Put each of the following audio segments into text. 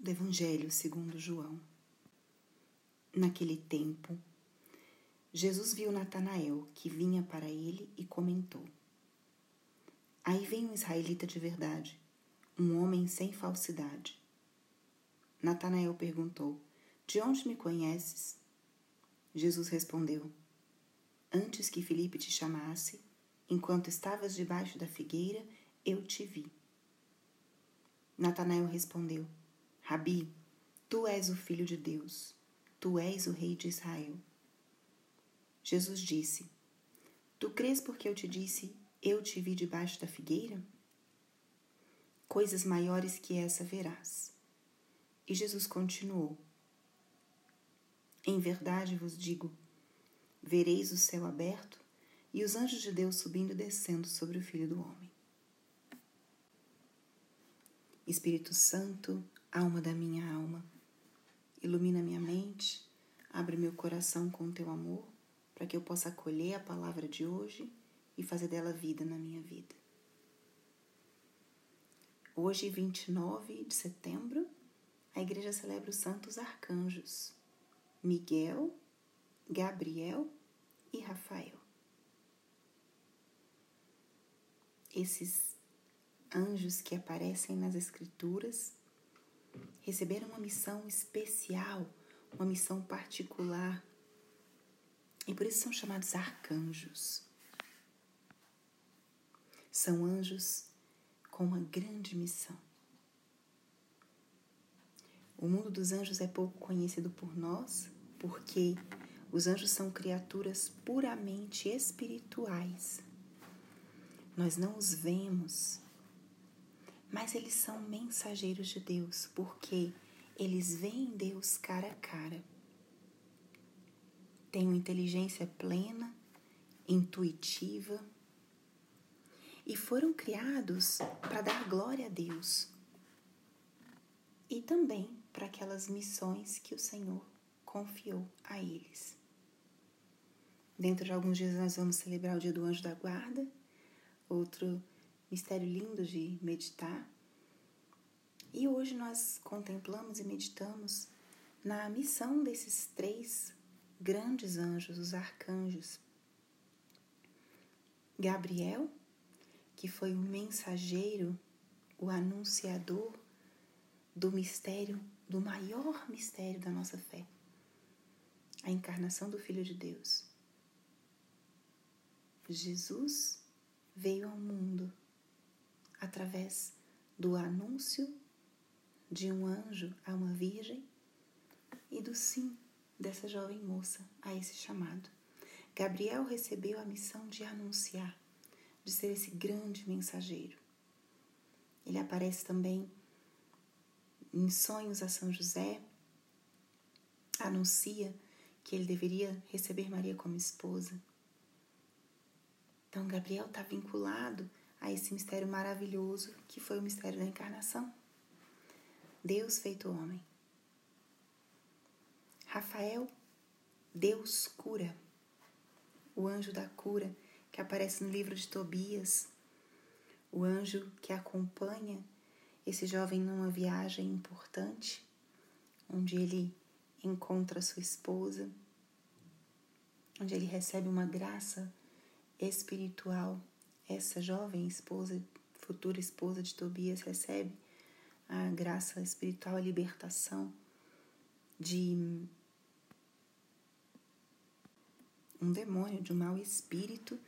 do Evangelho segundo João. Naquele tempo, Jesus viu Natanael que vinha para ele e comentou: Aí vem um israelita de verdade, um homem sem falsidade. Natanael perguntou: De onde me conheces? Jesus respondeu: Antes que Felipe te chamasse, enquanto estavas debaixo da figueira, eu te vi. Natanael respondeu: Rabi, tu és o filho de Deus, tu és o rei de Israel. Jesus disse: Tu crês porque eu te disse, eu te vi debaixo da figueira? Coisas maiores que essa verás. E Jesus continuou: Em verdade vos digo, vereis o céu aberto e os anjos de Deus subindo e descendo sobre o Filho do Homem. Espírito Santo, Alma da minha alma, ilumina minha mente, abre meu coração com teu amor, para que eu possa acolher a palavra de hoje e fazer dela vida na minha vida. Hoje, 29 de setembro, a igreja celebra os santos arcanjos Miguel, Gabriel e Rafael. Esses anjos que aparecem nas Escrituras receberam uma missão especial, uma missão particular. E por isso são chamados arcanjos. São anjos com uma grande missão. O mundo dos anjos é pouco conhecido por nós, porque os anjos são criaturas puramente espirituais. Nós não os vemos, mas eles são mensageiros de Deus, porque eles veem Deus cara a cara. Têm uma inteligência plena, intuitiva e foram criados para dar glória a Deus e também para aquelas missões que o Senhor confiou a eles. Dentro de alguns dias nós vamos celebrar o Dia do Anjo da Guarda, outro mistério lindo de meditar. E hoje nós contemplamos e meditamos na missão desses três grandes anjos, os arcanjos. Gabriel, que foi o mensageiro, o anunciador do mistério, do maior mistério da nossa fé, a encarnação do Filho de Deus. Jesus veio ao mundo através do anúncio de um anjo a uma virgem e do sim dessa jovem moça a esse chamado. Gabriel recebeu a missão de anunciar, de ser esse grande mensageiro. Ele aparece também em sonhos a São José, anuncia que ele deveria receber Maria como esposa. Então, Gabriel está vinculado a esse mistério maravilhoso que foi o mistério da encarnação. Deus feito homem. Rafael, Deus cura. O anjo da cura que aparece no livro de Tobias. O anjo que acompanha esse jovem numa viagem importante, onde ele encontra sua esposa, onde ele recebe uma graça espiritual essa jovem esposa, futura esposa de Tobias, recebe a graça espiritual, a libertação de um demônio, de um mau espírito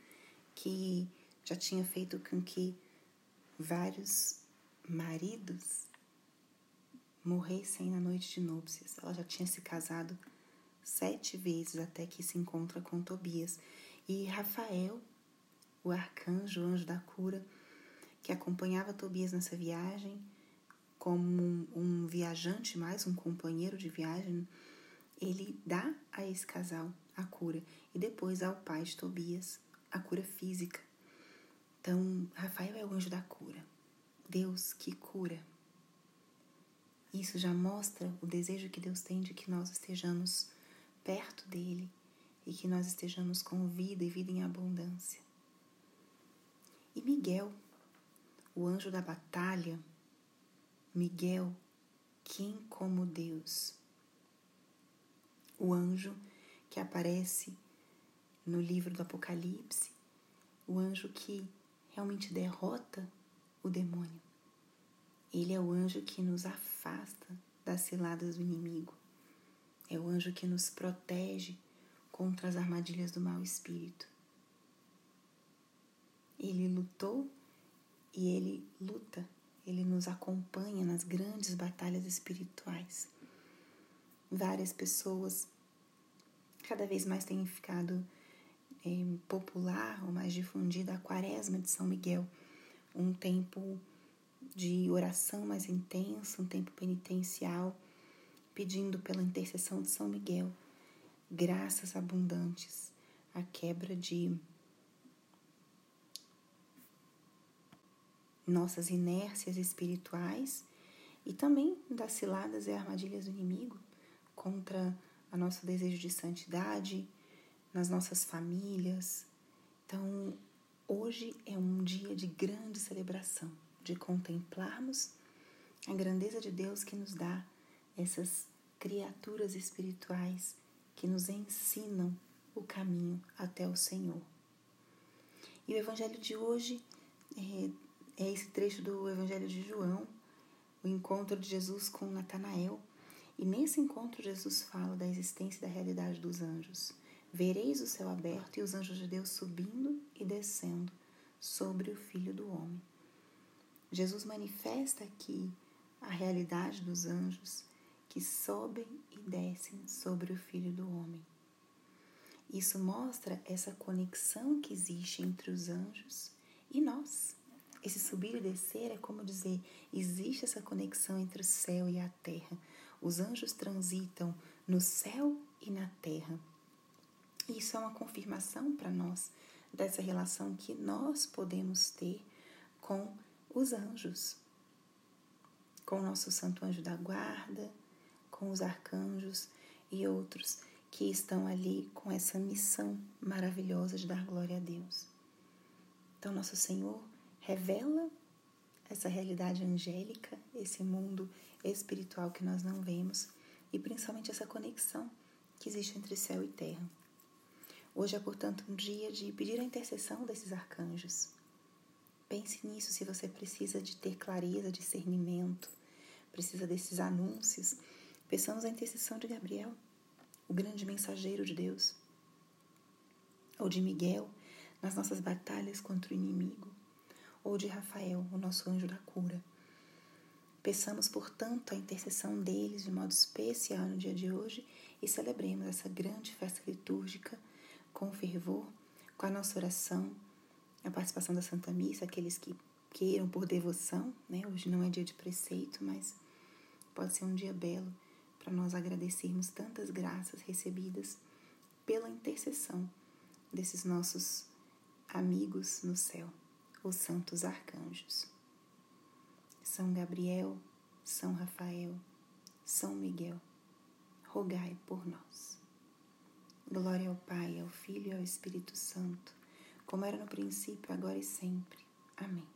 que já tinha feito com que vários maridos morressem na noite de núpcias. Ela já tinha se casado sete vezes até que se encontra com Tobias. E Rafael o arcanjo, o anjo da cura, que acompanhava Tobias nessa viagem, como um, um viajante mais, um companheiro de viagem, ele dá a esse casal a cura e depois ao pai de Tobias a cura física. Então, Rafael é o anjo da cura, Deus que cura. Isso já mostra o desejo que Deus tem de que nós estejamos perto dele e que nós estejamos com vida e vida em abundância. E Miguel, o anjo da batalha, Miguel, quem como Deus? O anjo que aparece no livro do Apocalipse, o anjo que realmente derrota o demônio. Ele é o anjo que nos afasta das ciladas do inimigo. É o anjo que nos protege contra as armadilhas do mau espírito. Ele lutou e ele luta, ele nos acompanha nas grandes batalhas espirituais. Várias pessoas cada vez mais têm ficado é, popular ou mais difundida a Quaresma de São Miguel, um tempo de oração mais intenso, um tempo penitencial, pedindo pela intercessão de São Miguel graças abundantes, a quebra de nossas inércias espirituais e também das ciladas e armadilhas do inimigo contra o nosso desejo de santidade nas nossas famílias. Então, hoje é um dia de grande celebração, de contemplarmos a grandeza de Deus que nos dá essas criaturas espirituais que nos ensinam o caminho até o Senhor. E o Evangelho de hoje é, é esse trecho do Evangelho de João, o encontro de Jesus com Natanael. E nesse encontro, Jesus fala da existência e da realidade dos anjos. Vereis o céu aberto e os anjos de Deus subindo e descendo sobre o Filho do Homem. Jesus manifesta aqui a realidade dos anjos que sobem e descem sobre o Filho do Homem. Isso mostra essa conexão que existe entre os anjos e nós. Esse subir e descer é como dizer: existe essa conexão entre o céu e a terra. Os anjos transitam no céu e na terra. Isso é uma confirmação para nós dessa relação que nós podemos ter com os anjos, com o nosso santo anjo da guarda, com os arcanjos e outros que estão ali com essa missão maravilhosa de dar glória a Deus. Então, nosso Senhor revela essa realidade angélica, esse mundo espiritual que nós não vemos e principalmente essa conexão que existe entre céu e terra. Hoje é, portanto, um dia de pedir a intercessão desses arcanjos. Pense nisso se você precisa de ter clareza, discernimento, precisa desses anúncios Peçamos a intercessão de Gabriel, o grande mensageiro de Deus, ou de Miguel nas nossas batalhas contra o inimigo, ou de Rafael, o nosso anjo da cura. Peçamos, portanto, a intercessão deles de modo especial no dia de hoje e celebremos essa grande festa litúrgica com fervor, com a nossa oração, a participação da Santa Missa, aqueles que queiram por devoção, né? Hoje não é dia de preceito, mas pode ser um dia belo para nós agradecermos tantas graças recebidas pela intercessão desses nossos amigos no céu, os santos arcanjos. São Gabriel, São Rafael, São Miguel, rogai por nós. Glória ao Pai, ao Filho e ao Espírito Santo, como era no princípio, agora e sempre. Amém.